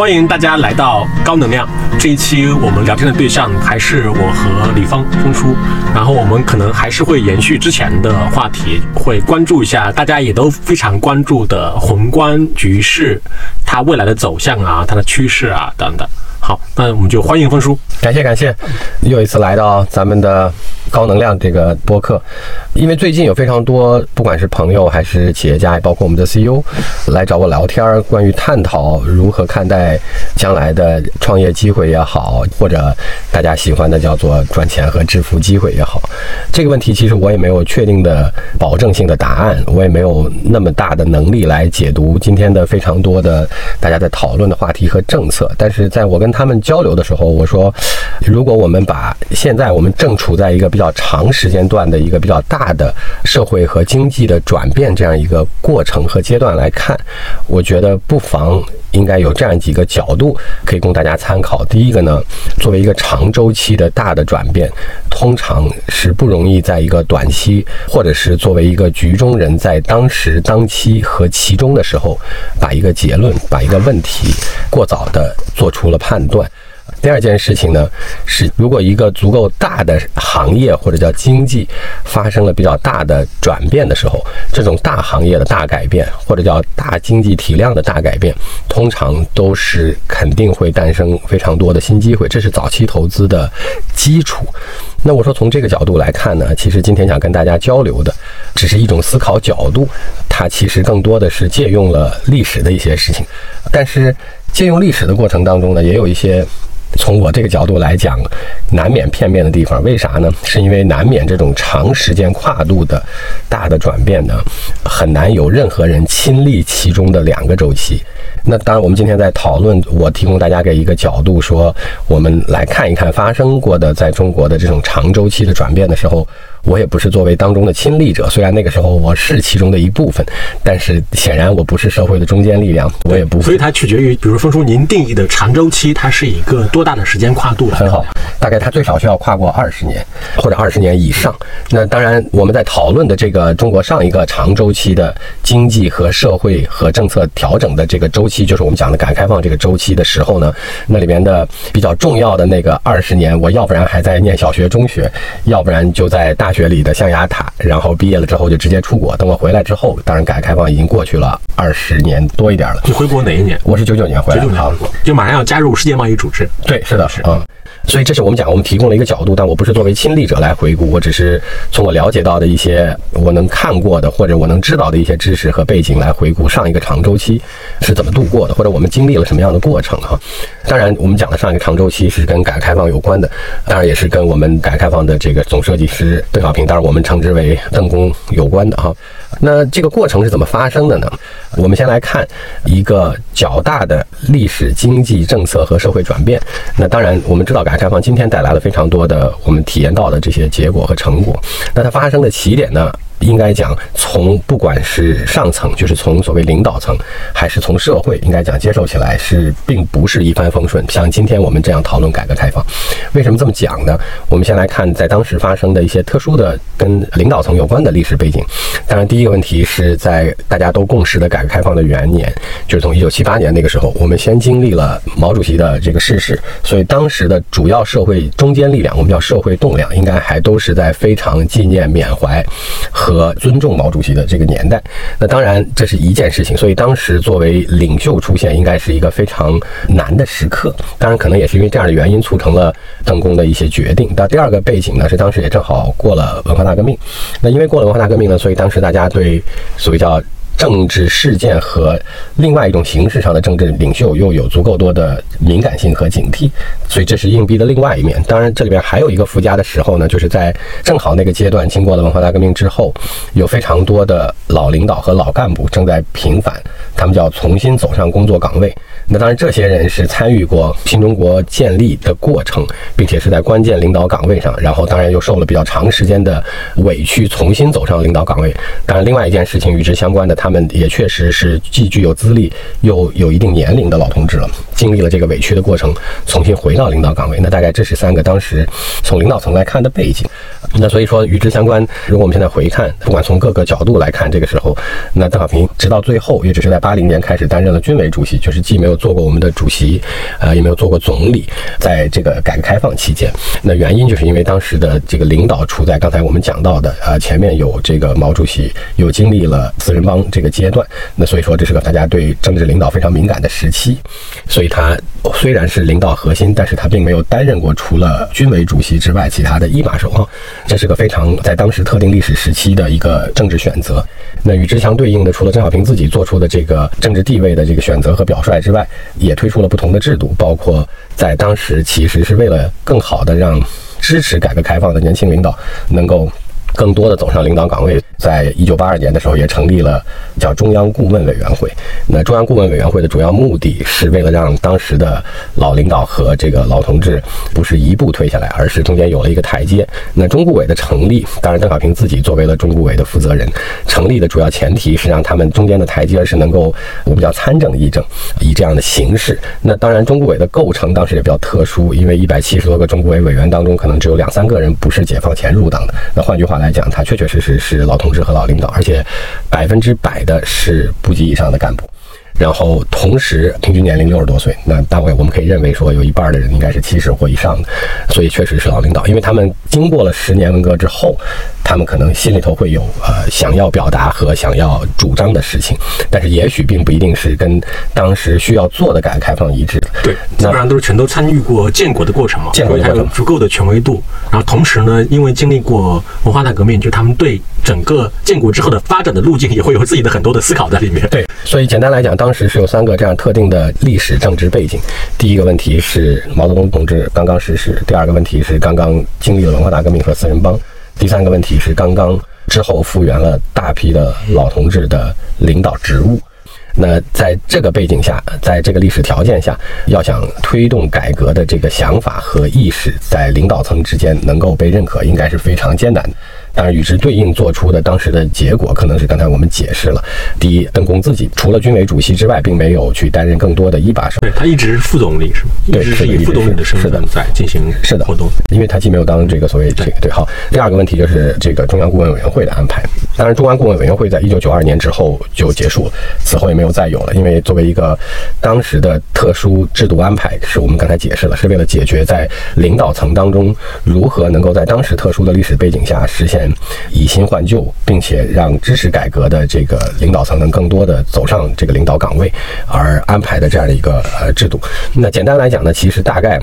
欢迎大家来到高能量。这一期我们聊天的对象还是我和李芳峰叔，然后我们可能还是会延续之前的话题，会关注一下大家也都非常关注的宏观局势，它未来的走向啊，它的趋势啊等等。好，那我们就欢迎峰叔。感谢感谢，又一次来到咱们的高能量这个播客。因为最近有非常多，不管是朋友还是企业家，也包括我们的 CEO，来找我聊天，关于探讨如何看待将来的创业机会也好，或者大家喜欢的叫做赚钱和致富机会也好，这个问题其实我也没有确定的保证性的答案，我也没有那么大的能力来解读今天的非常多的大家在讨论的话题和政策。但是在我跟他他们交流的时候，我说，如果我们把现在我们正处在一个比较长时间段的一个比较大的社会和经济的转变这样一个过程和阶段来看，我觉得不妨应该有这样几个角度可以供大家参考。第一个呢，作为一个长周期的大的转变，通常是不容易在一个短期，或者是作为一个局中人在当时当期和其中的时候，把一个结论、把一个问题过早的做出了判断。第二件事情呢，是如果一个足够大的行业或者叫经济发生了比较大的转变的时候，这种大行业的大改变或者叫大经济体量的大改变，通常都是肯定会诞生非常多的新机会，这是早期投资的基础。那我说从这个角度来看呢，其实今天想跟大家交流的，只是一种思考角度，它其实更多的是借用了历史的一些事情，但是借用历史的过程当中呢，也有一些。从我这个角度来讲，难免片面的地方，为啥呢？是因为难免这种长时间跨度的大的转变呢，很难有任何人亲历其中的两个周期。那当然，我们今天在讨论，我提供大家给一个角度，说我们来看一看发生过的在中国的这种长周期的转变的时候。我也不是作为当中的亲历者，虽然那个时候我是其中的一部分，但是显然我不是社会的中坚力量，我也不。所以它取决于，比如说叔您定义的长周期，它是一个多大的时间跨度？很好，大概它最少需要跨过二十年或者二十年以上。那当然，我们在讨论的这个中国上一个长周期的经济和社会和政策调整的这个周期，就是我们讲的改革开放这个周期的时候呢，那里面的比较重要的那个二十年，我要不然还在念小学、中学，要不然就在大。大学里的象牙塔，然后毕业了之后就直接出国。等我回来之后，当然改革开放已经过去了二十年多一点了。你回国哪一年？我是九九年回来，九九年回国，就马上要加入世界贸易组织。对，是的，是嗯。所以这是我们讲，我们提供了一个角度，但我不是作为亲历者来回顾，我只是从我了解到的一些我能看过的或者我能知道的一些知识和背景来回顾上一个长周期是怎么度过的，或者我们经历了什么样的过程哈。当然，我们讲的上一个长周期是跟改革开放有关的，当然也是跟我们改革开放的这个总设计师邓小平，当然我们称之为邓公有关的哈。那这个过程是怎么发生的呢？我们先来看一个较大的历史、经济政策和社会转变。那当然，我们知道改革开放今天带来了非常多的我们体验到的这些结果和成果。那它发生的起点呢？应该讲，从不管是上层，就是从所谓领导层，还是从社会，应该讲接受起来是并不是一帆风顺。像今天我们这样讨论改革开放，为什么这么讲呢？我们先来看在当时发生的一些特殊的跟领导层有关的历史背景。当然，第一个问题是在大家都共识的改革开放的元年，就是从一九七八年那个时候，我们先经历了毛主席的这个逝世，所以当时的主要社会中坚力量，我们叫社会栋梁，应该还都是在非常纪念缅怀和。和尊重毛主席的这个年代，那当然这是一件事情。所以当时作为领袖出现，应该是一个非常难的时刻。当然，可能也是因为这样的原因，促成了邓公的一些决定。那第二个背景呢，是当时也正好过了文化大革命。那因为过了文化大革命呢，所以当时大家对所谓叫。政治事件和另外一种形式上的政治领袖又有足够多的敏感性和警惕，所以这是硬币的另外一面。当然，这里边还有一个附加的时候呢，就是在正好那个阶段，经过了文化大革命之后，有非常多的老领导和老干部正在平反，他们就要重新走上工作岗位。那当然，这些人是参与过新中国建立的过程，并且是在关键领导岗位上，然后当然又受了比较长时间的委屈，重新走上领导岗位。当然，另外一件事情与之相关的，他们也确实是既具有资历又有一定年龄的老同志了，经历了这个委屈的过程，重新回到领导岗位。那大概这是三个当时从领导层来看的背景。那所以说与之相关，如果我们现在回看，不管从各个角度来看，这个时候，那邓小平直到最后也只是在八零年开始担任了军委主席，就是既没有做过我们的主席，呃，也没有做过总理。在这个改革开放期间，那原因就是因为当时的这个领导处在刚才我们讲到的，呃，前面有这个毛主席，又经历了四人帮这个阶段，那所以说这是个大家对政治领导非常敏感的时期，所以他虽然是领导核心，但是他并没有担任过除了军委主席之外其他的一把手啊。这是个非常在当时特定历史时期的一个政治选择。那与之相对应的，除了邓小平自己做出的这个政治地位的这个选择和表率之外，也推出了不同的制度，包括在当时其实是为了更好的让支持改革开放的年轻领导能够更多的走上领导岗位。在一九八二年的时候，也成立了叫中央顾问委员会。那中央顾问委员会的主要目的是为了让当时的老领导和这个老同志不是一步退下来，而是中间有了一个台阶。那中顾委的成立，当然邓小平自己作为了中顾委的负责人，成立的主要前提是让他们中间的台阶是能够我们叫参政议政，以这样的形式。那当然中顾委的构成当时也比较特殊，因为一百七十多个中顾委委员当中，可能只有两三个人不是解放前入党的。那换句话来讲，他确确实实是老同。志和老领导，而且百分之百的是部级以上的干部。然后同时平均年龄六十多岁，那大概我们可以认为说有一半的人应该是七十或以上的，所以确实是老领导，因为他们经过了十年文革之后，他们可能心里头会有呃想要表达和想要主张的事情，但是也许并不一定是跟当时需要做的改革开放一致。对，基本上都是全都参与过建国的过程嘛，建国的过程，足够的权威度。然后同时呢，因为经历过文化大革命，就他们对整个建国之后的发展的路径也会有自己的很多的思考在里面。对，所以简单来讲，当时是有三个这样特定的历史政治背景。第一个问题是毛泽东同志刚刚逝世；第二个问题是刚刚经历了文化大革命和四人帮；第三个问题是刚刚之后复原了大批的老同志的领导职务。那在这个背景下，在这个历史条件下，要想推动改革的这个想法和意识在领导层之间能够被认可，应该是非常艰难的。当然，与之对应做出的当时的结果，可能是刚才我们解释了。第一，邓公自己除了军委主席之外，并没有去担任更多的一把手。对他一直是副总理，是吗？对，是以副总理的身份在进行是的活动。因为他既没有当这个所谓这个对。好，第二个问题就是这个中央顾问委员会的安排。当然，中央顾问委员会在一九九二年之后就结束了，此后也没有再有了。因为作为一个当时的特殊制度安排，是我们刚才解释了，是为了解决在领导层当中如何能够在当时特殊的历史背景下实现以新。换旧，并且让支持改革的这个领导层能更多的走上这个领导岗位，而安排的这样的一个呃制度。那简单来讲呢，其实大概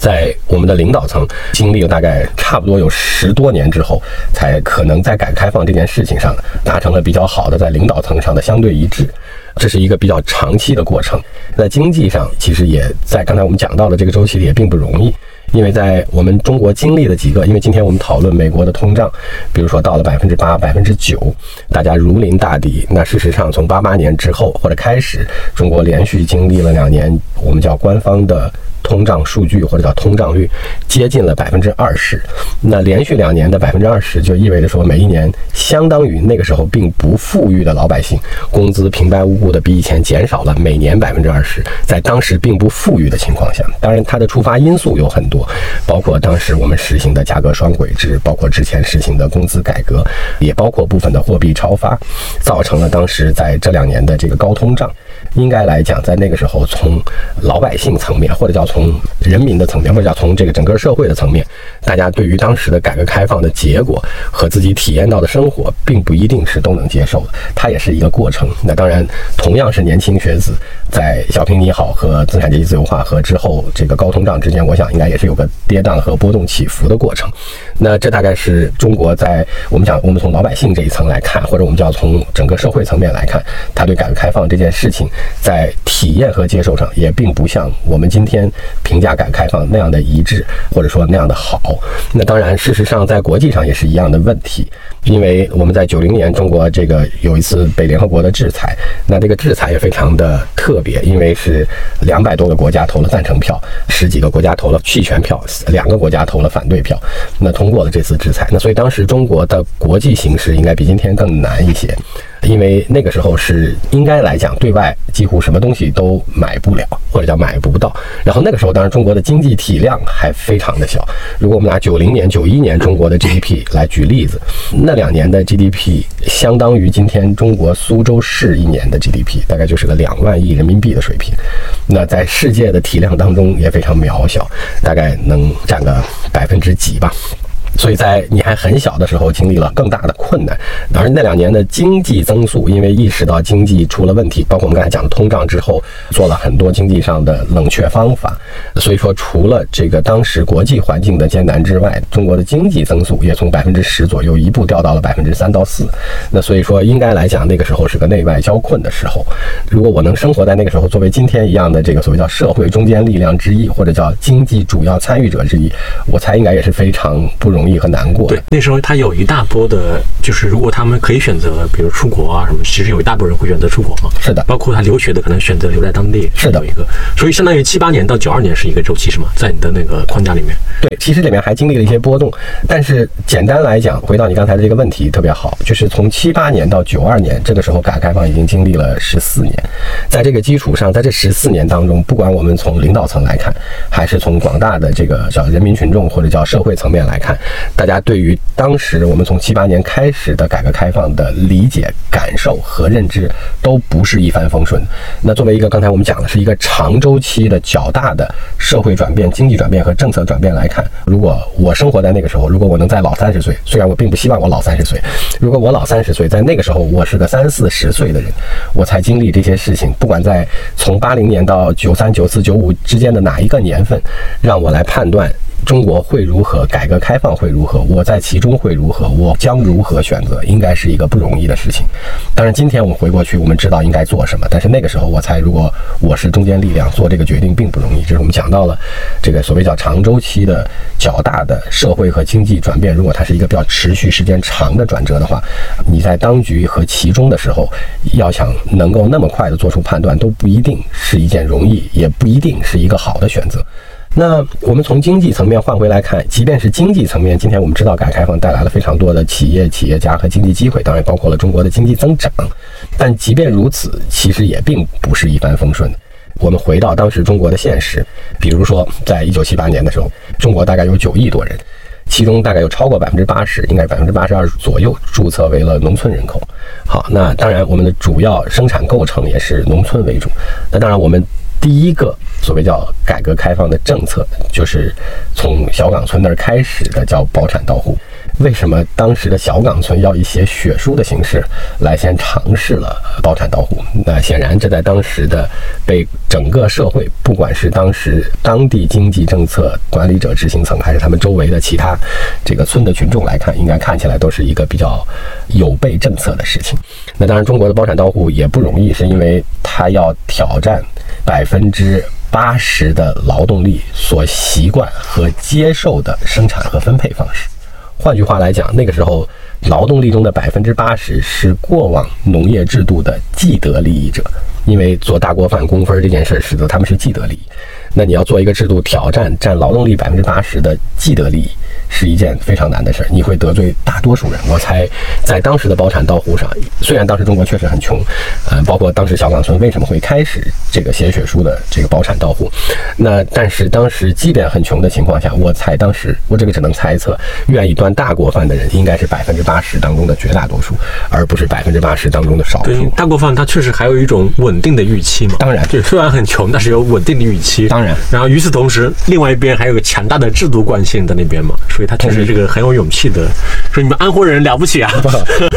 在我们的领导层经历了大概差不多有十多年之后，才可能在改革开放这件事情上达成了比较好的在领导层上的相对一致。这是一个比较长期的过程。在经济上，其实也在刚才我们讲到的这个周期里也并不容易。因为在我们中国经历了几个，因为今天我们讨论美国的通胀，比如说到了百分之八、百分之九，大家如临大敌。那事实上，从八八年之后或者开始，中国连续经历了两年，我们叫官方的。通胀数据或者叫通胀率接近了百分之二十，那连续两年的百分之二十，就意味着说每一年相当于那个时候并不富裕的老百姓工资平白无故的比以前减少了每年百分之二十，在当时并不富裕的情况下，当然它的触发因素有很多，包括当时我们实行的价格双轨制，包括之前实行的工资改革，也包括部分的货币超发，造成了当时在这两年的这个高通胀。应该来讲，在那个时候，从老百姓层面，或者叫从人民的层面，或者叫从这个整个社会的层面，大家对于当时的改革开放的结果和自己体验到的生活，并不一定是都能接受的。它也是一个过程。那当然，同样是年轻学子，在小平你好和资产阶级自由化和之后这个高通胀之间，我想应该也是有个跌宕和波动起伏的过程。那这大概是中国在我们讲，我们从老百姓这一层来看，或者我们就要从整个社会层面来看，他对改革开放这件事情。在体验和接受上，也并不像我们今天评价改革开放那样的一致，或者说那样的好。那当然，事实上在国际上也是一样的问题，因为我们在九零年中国这个有一次被联合国的制裁，那这个制裁也非常的特别，因为是两百多个国家投了赞成票，十几个国家投了弃权票，两个国家投了反对票，那通过了这次制裁。那所以当时中国的国际形势应该比今天更难一些。因为那个时候是应该来讲，对外几乎什么东西都买不了，或者叫买不到。然后那个时候，当然中国的经济体量还非常的小。如果我们拿九零年、九一年中国的 GDP 来举例子，那两年的 GDP 相当于今天中国苏州市一年的 GDP，大概就是个两万亿人民币的水平。那在世界的体量当中也非常渺小，大概能占个百分之几吧。所以在你还很小的时候，经历了更大的困难。而那两年的经济增速，因为意识到经济出了问题，包括我们刚才讲的通胀之后，做了很多经济上的冷却方法。所以说，除了这个当时国际环境的艰难之外，中国的经济增速也从百分之十左右一步掉到了百分之三到四。那所以说，应该来讲，那个时候是个内外交困的时候。如果我能生活在那个时候，作为今天一样的这个所谓叫社会中坚力量之一，或者叫经济主要参与者之一，我猜应该也是非常不容易。和难过。对，那时候他有一大波的，就是如果他们可以选择，比如出国啊什么，其实有一大波人会选择出国嘛。是的，包括他留学的，可能选择留在当地。是的，一个，所以相当于七八年到九二年是一个周期，是吗？在你的那个框架里面。对，其实里面还经历了一些波动，但是简单来讲，回到你刚才的这个问题特别好，就是从七八年到九二年，这个时候改革开放已经经历了十四年，在这个基础上，在这十四年当中，不管我们从领导层来看，还是从广大的这个叫人民群众或者叫社会层面来看，大家对于当时我们从七八年开始的改革开放的理解、感受和认知都不是一帆风顺。那作为一个刚才我们讲的是一个长周期的较大的社会转变、经济转变和政策转变来看，如果我生活在那个时候，如果我能再老三十岁，虽然我并不希望我老三十岁，如果我老三十岁，在那个时候我是个三四十岁的人，我才经历这些事情，不管在从八零年到九三、九四、九五之间的哪一个年份，让我来判断。中国会如何？改革开放会如何？我在其中会如何？我将如何选择？应该是一个不容易的事情。当然，今天我们回过去，我们知道应该做什么。但是那个时候，我猜，如果我是中坚力量，做这个决定并不容易。这是我们讲到了这个所谓叫长周期的较大的社会和经济转变。如果它是一个比较持续时间长的转折的话，你在当局和其中的时候，要想能够那么快的做出判断，都不一定是一件容易，也不一定是一个好的选择。那我们从经济层面换回来看，即便是经济层面，今天我们知道改革开放带来了非常多的企业、企业家和经济机会，当然包括了中国的经济增长。但即便如此，其实也并不是一帆风顺的。我们回到当时中国的现实，比如说，在一九七八年的时候，中国大概有九亿多人，其中大概有超过百分之八十，应该是百分之八十二左右，注册为了农村人口。好，那当然我们的主要生产构成也是农村为主。那当然我们。第一个所谓叫改革开放的政策，就是从小岗村那儿开始的，叫包产到户。为什么当时的小岗村要以写血书的形式来先尝试了包产到户？那显然，这在当时的被整个社会，不管是当时当地经济政策管理者、执行层，还是他们周围的其他这个村的群众来看，应该看起来都是一个比较有悖政策的事情。那当然，中国的包产到户也不容易，是因为它要挑战。百分之八十的劳动力所习惯和接受的生产和分配方式，换句话来讲，那个时候劳动力中的百分之八十是过往农业制度的既得利益者，因为做大锅饭工分这件事使得他们是既得利益。那你要做一个制度挑战占劳动力百分之八十的既得利益。是一件非常难的事儿，你会得罪大多数人。我猜，在当时的包产到户上，虽然当时中国确实很穷，呃，包括当时小岗村为什么会开始这个写血书的这个包产到户，那但是当时即便很穷的情况下，我猜当时我这个只能猜测，愿意端大锅饭的人应该是百分之八十当中的绝大多数，而不是百分之八十当中的少数。大锅饭它确实还有一种稳定的预期嘛？当然，对虽然很穷，但是有稳定的预期。当然，然后与此同时，另外一边还有个强大的制度惯性在那边嘛。所以他确实这个很有勇气的，说你们安徽人了不起啊！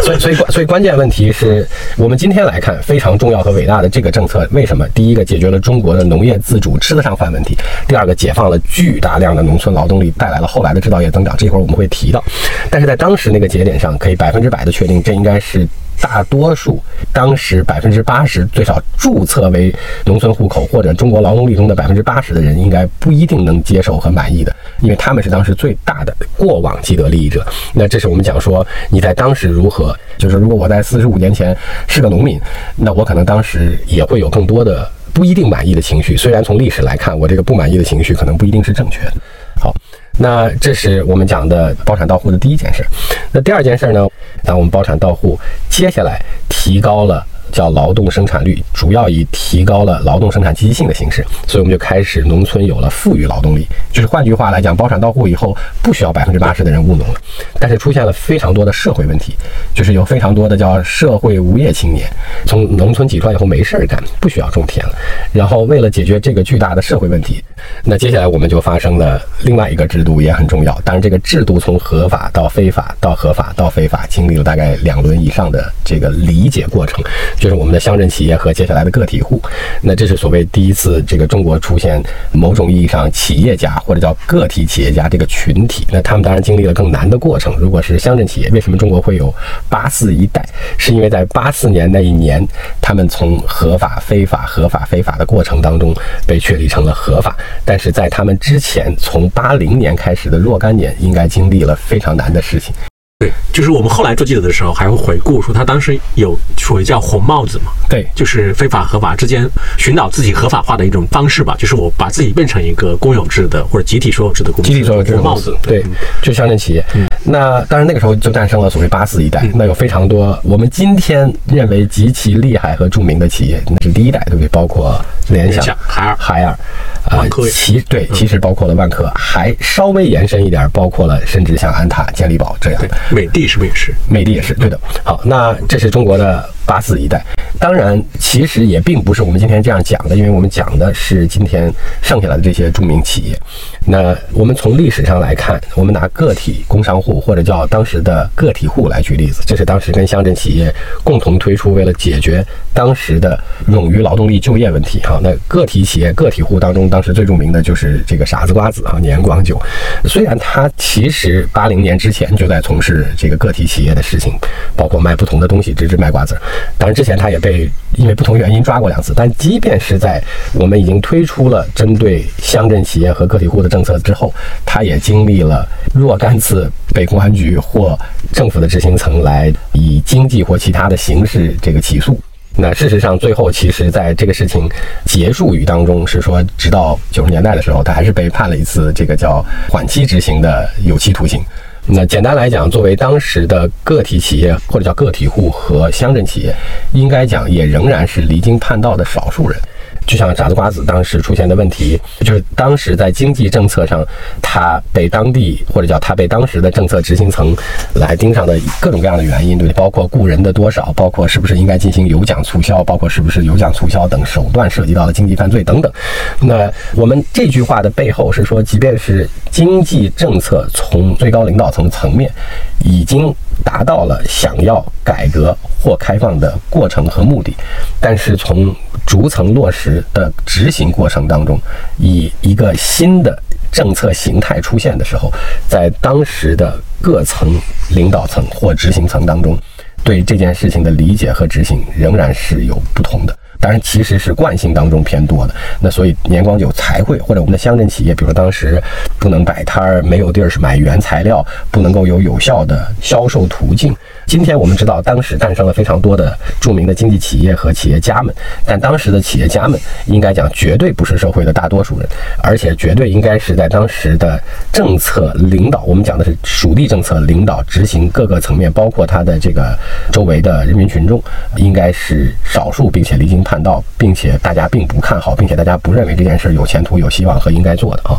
所以所以所以关键问题是我们今天来看非常重要和伟大的这个政策，为什么？第一个解决了中国的农业自主吃得上饭问题，第二个解放了巨大量的农村劳动力，带来了后来的制造业增长。这会儿我们会提到，但是在当时那个节点上，可以百分之百的确定，这应该是。大多数当时百分之八十最少注册为农村户口或者中国劳动力中的百分之八十的人，应该不一定能接受和满意的，因为他们是当时最大的过往既得利益者。那这是我们讲说你在当时如何，就是如果我在四十五年前是个农民，那我可能当时也会有更多的不一定满意的情绪。虽然从历史来看，我这个不满意的情绪可能不一定是正确的。好。那这是我们讲的包产到户的第一件事。那第二件事呢？当我们包产到户，接下来提高了。叫劳动生产率，主要以提高了劳动生产积极性的形式，所以我们就开始农村有了富裕劳动力。就是换句话来讲，包产到户以后，不需要百分之八十的人务农了。但是出现了非常多的社会问题，就是有非常多的叫社会无业青年，从农村挤出来以后没事儿干，不需要种田了。然后为了解决这个巨大的社会问题，那接下来我们就发生了另外一个制度也很重要。当然，这个制度从合法到非法到合法到非法，经历了大概两轮以上的这个理解过程。就是我们的乡镇企业和接下来的个体户，那这是所谓第一次这个中国出现某种意义上企业家或者叫个体企业家这个群体。那他们当然经历了更难的过程。如果是乡镇企业，为什么中国会有八四一代？是因为在八四年那一年，他们从合法、非法、合法、非法的过程当中被确立成了合法。但是在他们之前，从八零年开始的若干年，应该经历了非常难的事情。对，就是我们后来做记者的时候，还会回顾说他当时有所谓叫红帽子嘛，对，就是非法合法之间寻找自己合法化的一种方式吧，就是我把自己变成一个公有制的或者集体所有制的公司，集体所有制的帽子，对，就乡镇企业。那当然那个时候就诞生了所谓八四一代，那有非常多我们今天认为极其厉害和著名的企业，那是第一代，对不对？包括联想、海尔、海尔，万科，其对，其实包括了万科，还稍微延伸一点，包括了甚至像安踏、健力宝这样的。美的是不是也是？美的也是，对的。好，那这是中国的八四一代。当然，其实也并不是我们今天这样讲的，因为我们讲的是今天剩下来的这些著名企业。那我们从历史上来看，我们拿个体工商户或者叫当时的个体户来举例子，这是当时跟乡镇企业共同推出，为了解决当时的冗余劳动力就业问题。哈，那个体企业、个体户当中，当时最著名的就是这个傻子瓜子啊，年广久。虽然他其实八零年之前就在从事这个个体企业的事情，包括卖不同的东西，直至卖瓜子。当然之前他也被因为不同原因抓过两次。但即便是在我们已经推出了针对乡镇企业和个体户的政政策之后，他也经历了若干次被公安局或政府的执行层来以经济或其他的形式这个起诉。那事实上，最后其实在这个事情结束语当中是说，直到九十年代的时候，他还是被判了一次这个叫缓期执行的有期徒刑。那简单来讲，作为当时的个体企业或者叫个体户和乡镇企业，应该讲也仍然是离经叛道的少数人。就像傻子瓜子当时出现的问题，就是当时在经济政策上，他被当地或者叫他被当时的政策执行层来盯上的各种各样的原因，对不对？包括雇人的多少，包括是不是应该进行有奖促销，包括是不是有奖促销等手段涉及到了经济犯罪等等。那我们这句话的背后是说，即便是经济政策从最高领导层层面已经达到了想要改革或开放的过程和目的，但是从逐层落实的执行过程当中，以一个新的政策形态出现的时候，在当时的各层领导层或执行层当中，对这件事情的理解和执行仍然是有不同的。当然，其实是惯性当中偏多的。那所以年光酒才会，或者我们的乡镇企业，比如说当时不能摆摊儿，没有地儿是买原材料，不能够有有效的销售途径。今天我们知道，当时诞生了非常多的著名的经济企业和企业家们，但当时的企业家们应该讲绝对不是社会的大多数人，而且绝对应该是在当时的政策领导，我们讲的是属地政策领导执行各个层面，包括他的这个周围的人民群众，应该是少数，并且离经叛道，并且大家并不看好，并且大家不认为这件事有前途、有希望和应该做的啊。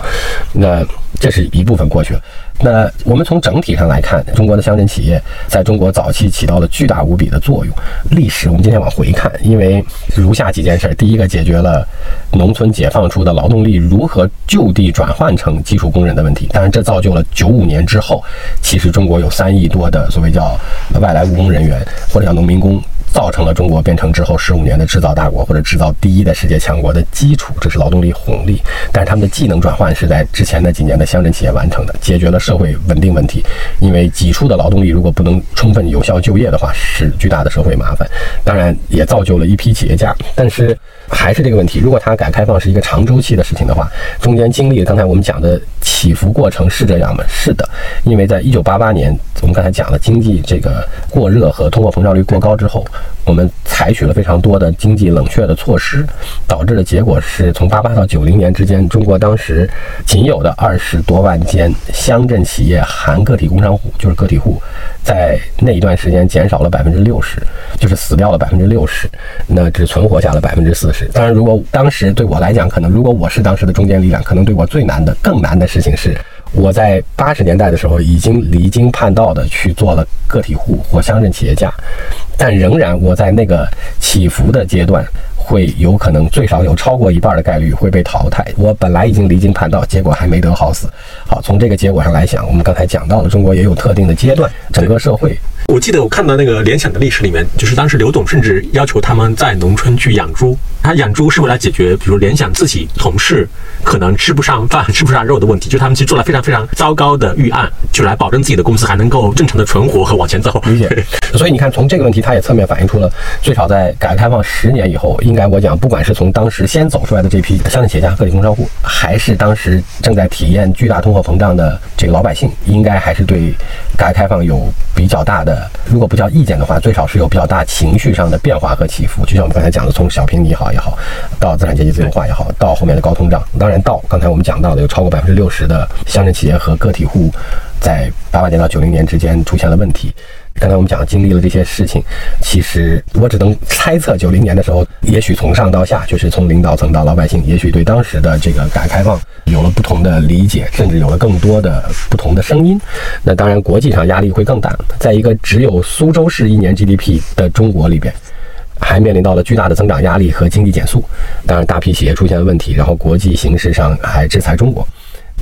那这是一部分过去了。那我们从整体上来看，中国的乡镇企业在中国早期起到了巨大无比的作用。历史我们今天往回看，因为如下几件事：第一个，解决了农村解放出的劳动力如何就地转换成基础工人的问题。当然，这造就了九五年之后，其实中国有三亿多的所谓叫外来务工人员或者叫农民工。造成了中国变成之后十五年的制造大国或者制造第一的世界强国的基础，这是劳动力红利。但是他们的技能转换是在之前那几年的乡镇企业完成的，解决了社会稳定问题。因为挤出的劳动力如果不能充分有效就业的话，是巨大的社会麻烦。当然也造就了一批企业家，但是还是这个问题，如果它改革开放是一个长周期的事情的话，中间经历刚才我们讲的起伏过程是这样吗？是的，因为在一九八八年，我们刚才讲了经济这个过热和通货膨胀率过高之后。我们采取了非常多的经济冷却的措施，导致的结果是从八八到九零年之间，中国当时仅有的二十多万间乡镇企业含个体工商户，就是个体户，在那一段时间减少了百分之六十，就是死掉了百分之六十，那只存活下了百分之四十。当然，如果当时对我来讲，可能如果我是当时的中坚力量，可能对我最难的、更难的事情是。我在八十年代的时候已经离经叛道的去做了个体户或乡镇企业家，但仍然我在那个起伏的阶段，会有可能最少有超过一半的概率会被淘汰。我本来已经离经叛道，结果还没得好死。好，从这个结果上来想，我们刚才讲到了中国也有特定的阶段，整个社会。我记得我看到那个联想的历史里面，就是当时刘总甚至要求他们在农村去养猪。他养猪是为了解决，比如联想自己同事可能吃不上饭、吃不上肉的问题，就他们其实做了非常非常糟糕的预案，就来保证自己的公司还能够正常的存活和往前走。理解。所以你看，从这个问题，它也侧面反映出了，最少在改革开放十年以后，应该来我讲，不管是从当时先走出来的这批乡镇企业家、个体工商户，还是当时正在体验巨大通货膨胀的这个老百姓，应该还是对改革开放有比较大的。如果不叫意见的话，最少是有比较大情绪上的变化和起伏。就像我们刚才讲的，从小平你好也好，到资产阶级自由化也好，到后面的高通胀，当然到刚才我们讲到的有超过百分之六十的乡镇企业和个体户，在八八年到九零年之间出现了问题。刚才我们讲经历了这些事情，其实我只能猜测，九零年的时候，也许从上到下，就是从领导层到老百姓，也许对当时的这个改革开放有了不同的理解，甚至有了更多的不同的声音。那当然，国际上压力会更大。在一个只有苏州市一年 GDP 的中国里边，还面临到了巨大的增长压力和经济减速。当然，大批企业出现了问题，然后国际形势上还制裁中国。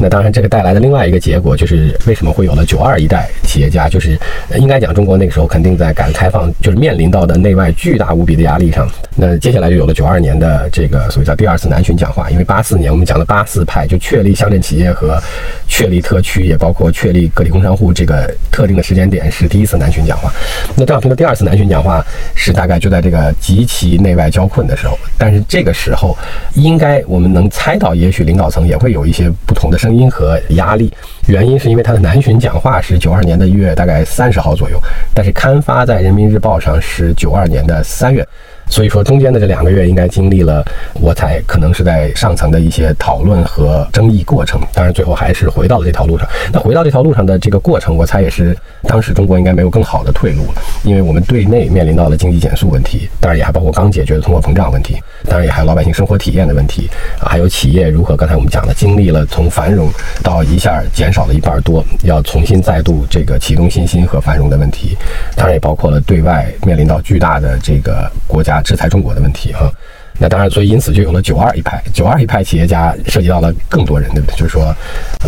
那当然，这个带来的另外一个结果就是为什么会有了九二一代企业家？就是应该讲，中国那个时候肯定在改革开放，就是面临到的内外巨大无比的压力上。那接下来就有了九二年的这个所谓叫第二次南巡讲话，因为八四年我们讲的八四派就确立乡镇企业和确立特区，也包括确立个体工商户这个特定的时间点是第一次南巡讲话。那邓小平的第二次南巡讲话是大概就在这个极其内外交困的时候，但是这个时候应该我们能猜到，也许领导层也会有一些不同的声声。音和压力，原因是因为他的南巡讲话是九二年的一月大概三十号左右，但是刊发在人民日报上是九二年的三月。所以说，中间的这两个月应该经历了，我才可能是在上层的一些讨论和争议过程。当然，最后还是回到了这条路上。那回到这条路上的这个过程，我猜也是当时中国应该没有更好的退路，因为我们对内面临到了经济减速问题，当然也还包括刚解决的通货膨胀问题，当然也还有老百姓生活体验的问题，还有企业如何刚才我们讲的，经历了从繁荣到一下减少了一半多，要重新再度这个启动信心和繁荣的问题，当然也包括了对外面临到巨大的这个国家。制裁中国的问题哈，那当然，所以因此就有了九二一派。九二一派企业家涉及到了更多人，对不对？就是说，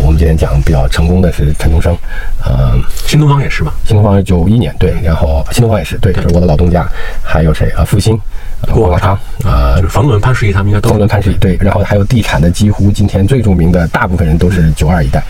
我们今天讲比较成功的是陈东升，呃，新东方也是吧？新东方是九一年对，然后新东方也是对，就是我的老东家。还有谁啊？复兴。郭宝昌，呃，房伦、潘石屹他们应该都。房伦、潘石屹对，然后还有地产的，几乎今天最著名的大部分人都是九二一代。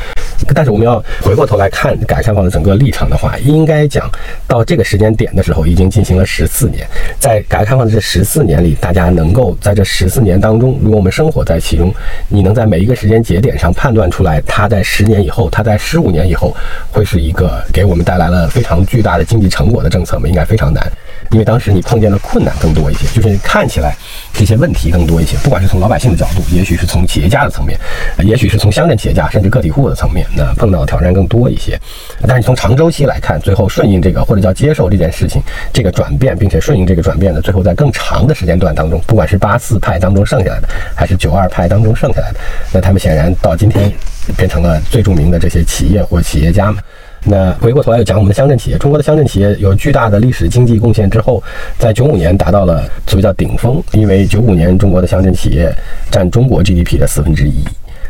但是我们要回过头来看改革开放的整个历程的话，应该讲到这个时间点的时候，已经进行了十四年。在改革开放的这十四年里，大家能够在这十四年当中，如果我们生活在其中，你能在每一个时间节点上判断出来，它在十年以后，它在十五年以后，会是一个给我们带来了非常巨大的经济成果的政策吗？应该非常难。因为当时你碰见的困难更多一些，就是看起来这些问题更多一些。不管是从老百姓的角度，也许是从企业家的层面，也许是从乡镇企业家甚至个体户的层面，那碰到的挑战更多一些。但是从长周期来看，最后顺应这个或者叫接受这件事情，这个转变，并且顺应这个转变的，最后在更长的时间段当中，不管是八四派当中剩下来的，还是九二派当中剩下来的，那他们显然到今天变成了最著名的这些企业或企业家们。那回过头来又讲我们的乡镇企业，中国的乡镇企业有巨大的历史经济贡献之后，在九五年达到了所谓叫顶峰，因为九五年中国的乡镇企业占中国 GDP 的四分之一，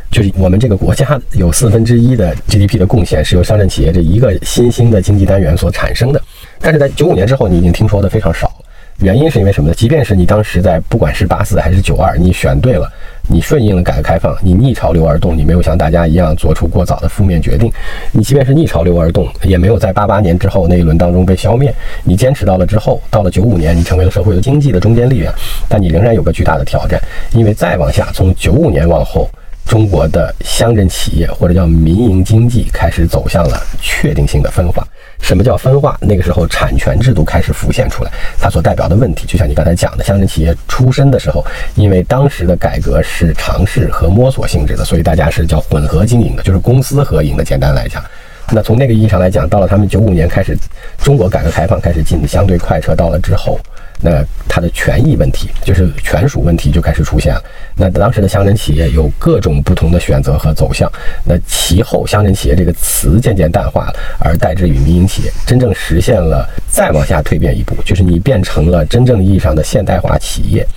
就是我们这个国家有四分之一的 GDP 的贡献是由乡镇企业这一个新兴的经济单元所产生的。但是在九五年之后，你已经听说的非常少了。原因是因为什么呢？即便是你当时在不管是八四还是九二，你选对了，你顺应了改革开放，你逆潮流而动，你没有像大家一样做出过早的负面决定。你即便是逆潮流而动，也没有在八八年之后那一轮当中被消灭。你坚持到了之后，到了九五年，你成为了社会的经济的中坚力量，但你仍然有个巨大的挑战，因为再往下，从九五年往后。中国的乡镇企业或者叫民营经济开始走向了确定性的分化。什么叫分化？那个时候产权制度开始浮现出来，它所代表的问题，就像你刚才讲的，乡镇企业出身的时候，因为当时的改革是尝试和摸索性质的，所以大家是叫混合经营的，就是公私合营的。简单来讲，那从那个意义上来讲，到了他们九五年开始，中国改革开放开始进相对快车道了之后。那它的权益问题，就是权属问题就开始出现了。那当时的乡镇企业有各种不同的选择和走向。那其后，乡镇企业这个词渐渐淡化了，而代之于民营企业，真正实现了再往下蜕变一步，就是你变成了真正意义上的现代化企业。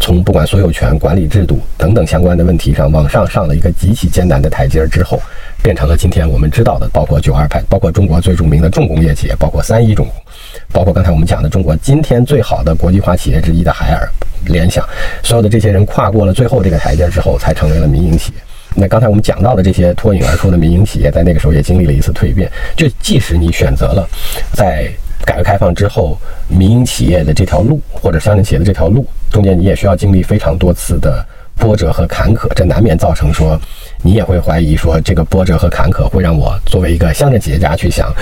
从不管所有权、管理制度等等相关的问题上往上上了一个极其艰难的台阶之后，变成了今天我们知道的，包括九二派，包括中国最著名的重工业企业，包括三一重工。包括刚才我们讲的中国今天最好的国际化企业之一的海尔、联想，所有的这些人跨过了最后这个台阶之后，才成为了民营企业。那刚才我们讲到的这些脱颖而出的民营企业，在那个时候也经历了一次蜕变。就即使你选择了在改革开放之后民营企业的这条路，或者乡镇企业的这条路，中间你也需要经历非常多次的波折和坎坷，这难免造成说。你也会怀疑说，这个波折和坎坷会让我作为一个乡镇企业家去想，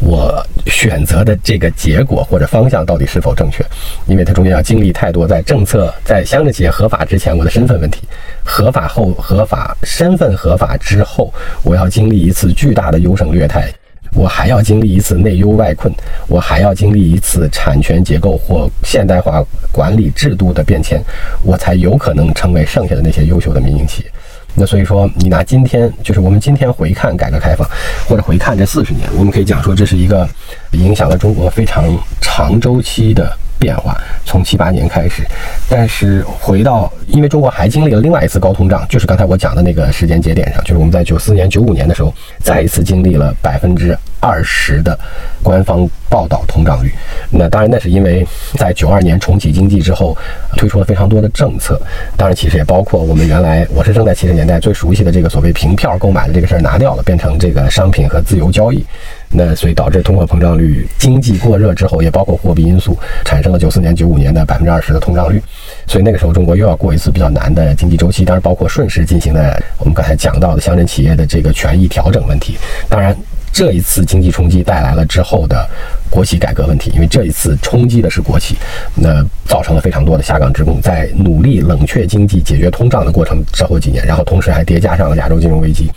我选择的这个结果或者方向到底是否正确？因为它中间要经历太多，在政策在乡镇企业合法之前，我的身份问题；合法后合法身份合法之后，我要经历一次巨大的优胜劣汰，我还要经历一次内忧外困，我还要经历一次产权结构或现代化管理制度的变迁，我才有可能成为剩下的那些优秀的民营企业。那所以说，你拿今天，就是我们今天回看改革开放，或者回看这四十年，我们可以讲说，这是一个影响了中国非常长周期的变化，从七八年开始。但是回到，因为中国还经历了另外一次高通胀，就是刚才我讲的那个时间节点上，就是我们在九四年、九五年的时候，再一次经历了百分之。二十的官方报道通胀率，那当然那是因为在九二年重启经济之后，推出了非常多的政策，当然其实也包括我们原来我是正在七十年代最熟悉的这个所谓凭票购买的这个事儿拿掉了，变成这个商品和自由交易，那所以导致通货膨胀率经济过热之后，也包括货币因素，产生了九四年九五年的百分之二十的通胀率，所以那个时候中国又要过一次比较难的经济周期，当然包括顺势进行的我们刚才讲到的乡镇企业的这个权益调整问题，当然。这一次经济冲击带来了之后的国企改革问题，因为这一次冲击的是国企，那造成了非常多的下岗职工，在努力冷却经济、解决通胀的过程之后几年，然后同时还叠加上了亚洲金融危机，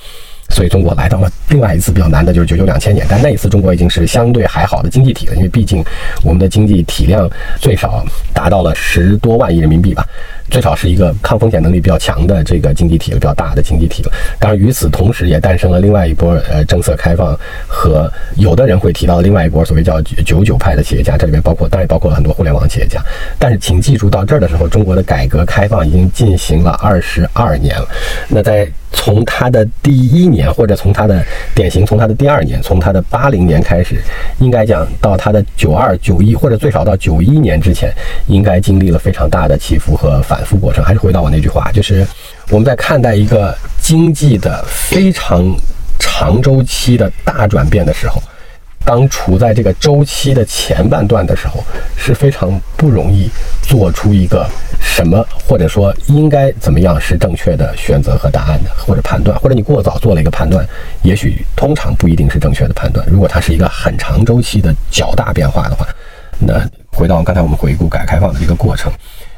所以中国来到了另外一次比较难的，就是九九两千年。但那一次中国已经是相对还好的经济体了，因为毕竟我们的经济体量最少达到了十多万亿人民币吧。最少是一个抗风险能力比较强的这个经济体了，比较大的经济体了。当然，与此同时，也诞生了另外一波呃政策开放和有的人会提到另外一波所谓叫“九九派”的企业家，这里面包括当然也包括了很多互联网企业家。但是，请记住，到这儿的时候，中国的改革开放已经进行了二十二年了。那在从他的第一年，或者从他的典型从他的第二年，从他的八零年开始，应该讲到他的九二、九一，或者最少到九一年之前，应该经历了非常大的起伏和。反复过程还是回到我那句话，就是我们在看待一个经济的非常长周期的大转变的时候，当处在这个周期的前半段的时候，是非常不容易做出一个什么或者说应该怎么样是正确的选择和答案的，或者判断，或者你过早做了一个判断，也许通常不一定是正确的判断。如果它是一个很长周期的较大变化的话，那回到刚才我们回顾改革开放的这个过程。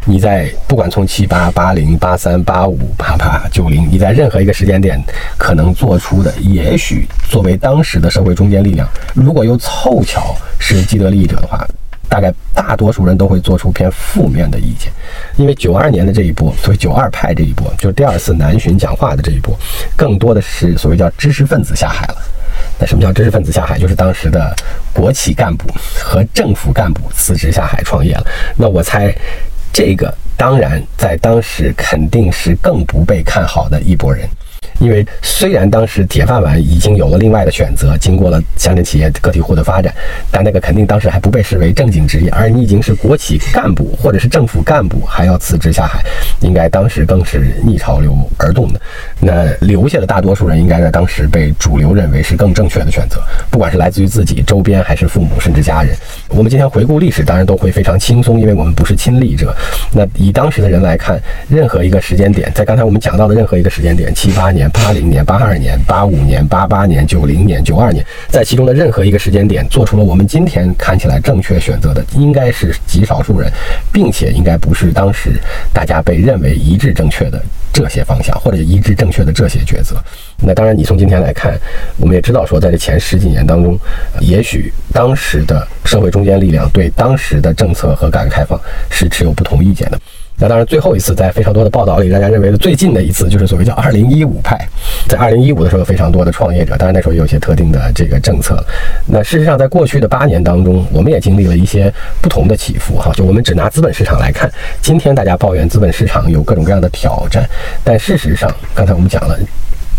你在不管从七八、八零、八三、八五、八八、九零，你在任何一个时间点可能做出的，也许作为当时的社会中坚力量，如果又凑巧是既得利益者的话，大概大多数人都会做出偏负面的意见。因为九二年的这一波，所谓九二派这一波，就是第二次南巡讲话的这一波，更多的是所谓叫知识分子下海了。那什么叫知识分子下海？就是当时的国企干部和政府干部辞职下海创业了。那我猜。这个当然在当时肯定是更不被看好的一拨人，因为虽然当时铁饭碗已经有了另外的选择，经过了乡镇企业个体户的发展，但那个肯定当时还不被视为正经职业，而你已经是国企干部或者是政府干部，还要辞职下海，应该当时更是逆潮流而动的。那留下的大多数人，应该在当时被主流认为是更正确的选择，不管是来自于自己周边，还是父母，甚至家人。我们今天回顾历史，当然都会非常轻松，因为我们不是亲历者。那以当时的人来看，任何一个时间点，在刚才我们讲到的任何一个时间点，七八年、八零年、八二年、八五年、八八年、九零年、九二年，在其中的任何一个时间点，做出了我们今天看起来正确选择的，应该是极少数人，并且应该不是当时大家被认为一致正确的这些方向，或者一致正确的这些抉择。那当然，你从今天来看，我们也知道说，在这前十几年当中，也许当时的社会中坚力量对当时的政策和改革开放是持有不同意见的。那当然，最后一次在非常多的报道里，大家认为的最近的一次，就是所谓叫“二零一五派”。在二零一五的时候，有非常多的创业者，当然那时候也有一些特定的这个政策。那事实上，在过去的八年当中，我们也经历了一些不同的起伏。哈，就我们只拿资本市场来看，今天大家抱怨资本市场有各种各样的挑战，但事实上，刚才我们讲了。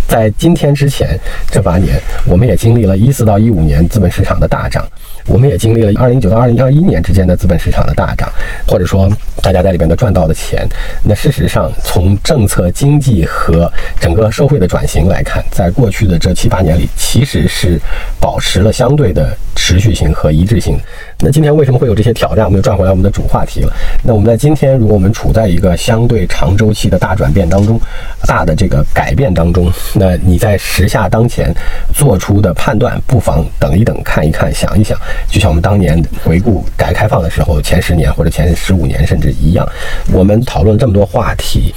在今天之前这八年，我们也经历了一四到一五年资本市场的大涨，我们也经历了二零一九到二零二一年之间的资本市场的大涨，或者说大家在里边都赚到的钱。那事实上，从政策、经济和整个社会的转型来看，在过去的这七八年里，其实是保持了相对的持续性和一致性。那今天为什么会有这些挑战？我们又转回来我们的主话题了。那我们在今天，如果我们处在一个相对长周期的大转变当中，大的这个改变当中，那你在时下当前做出的判断，不妨等一等，看一看，想一想。就像我们当年回顾改革开放的时候，前十年或者前十五年甚至一样，我们讨论这么多话题，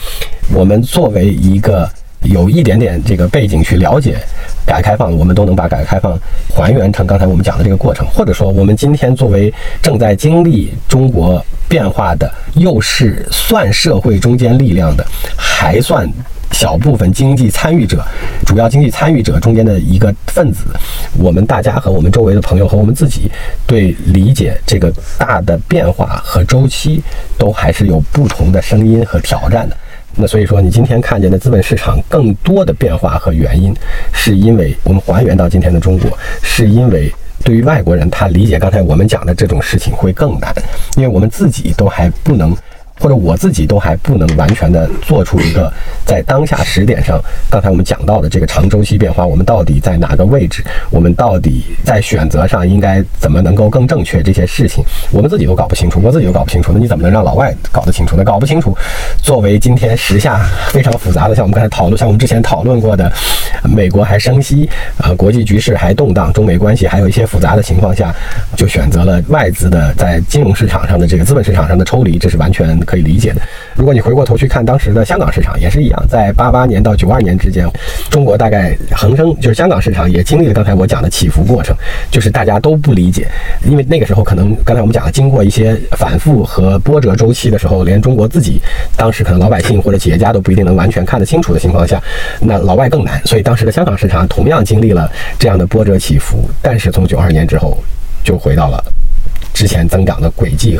我们作为一个。有一点点这个背景去了解改革开放，我们都能把改革开放还原成刚才我们讲的这个过程，或者说我们今天作为正在经历中国变化的，又是算社会中间力量的，还算小部分经济参与者，主要经济参与者中间的一个分子，我们大家和我们周围的朋友和我们自己，对理解这个大的变化和周期，都还是有不同的声音和挑战的。那所以说，你今天看见的资本市场更多的变化和原因，是因为我们还原到今天的中国，是因为对于外国人，他理解刚才我们讲的这种事情会更难，因为我们自己都还不能。或者我自己都还不能完全的做出一个在当下时点上，刚才我们讲到的这个长周期变化，我们到底在哪个位置？我们到底在选择上应该怎么能够更正确？这些事情我们自己都搞不清楚，我自己都搞不清楚，那你怎么能让老外搞得清楚呢？搞不清楚。作为今天时下非常复杂的，像我们刚才讨论，像我们之前讨论过的，美国还升息啊，国际局势还动荡，中美关系还有一些复杂的情况下，就选择了外资的在金融市场上的这个资本市场上的抽离，这是完全。可以理解的。如果你回过头去看当时的香港市场，也是一样，在八八年到九二年之间，中国大概恒生就是香港市场也经历了刚才我讲的起伏过程，就是大家都不理解，因为那个时候可能刚才我们讲了，经过一些反复和波折周期的时候，连中国自己当时可能老百姓或者企业家都不一定能完全看得清楚的情况下，那老外更难。所以当时的香港市场同样经历了这样的波折起伏，但是从九二年之后就回到了之前增长的轨迹。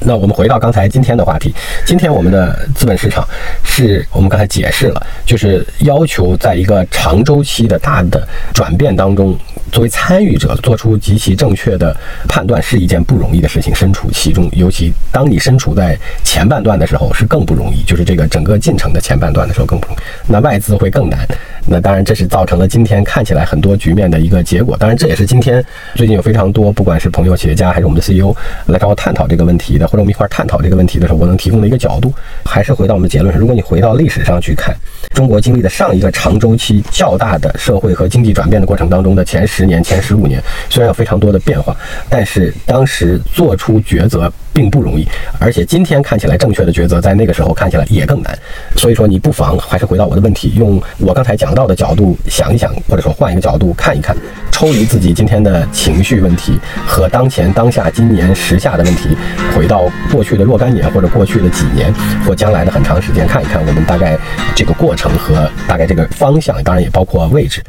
那我们回到刚才今天的话题，今天我们的资本市场是我们刚才解释了，就是要求在一个长周期的大的转变当中，作为参与者做出极其正确的判断是一件不容易的事情。身处其中，尤其当你身处在前半段的时候是更不容易，就是这个整个进程的前半段的时候更不容易。那外资会更难。那当然，这是造成了今天看起来很多局面的一个结果。当然，这也是今天最近有非常多，不管是朋友、企业家，还是我们的 CEO 来找我探讨这个问题的，或者我们一块儿探讨这个问题的时候，我能提供的一个角度。还是回到我们的结论：如果你回到历史上去看，中国经历的上一个长周期较大的社会和经济转变的过程当中的前十十年、前十五年，虽然有非常多的变化，但是当时做出抉择并不容易，而且今天看起来正确的抉择，在那个时候看起来也更难。所以说，你不妨还是回到我的问题，用我刚才讲。到的角度想一想，或者说换一个角度看一看，抽离自己今天的情绪问题和当前当下今年时下的问题，回到过去的若干年或者过去的几年或将来的很长时间看一看，我们大概这个过程和大概这个方向，当然也包括位置。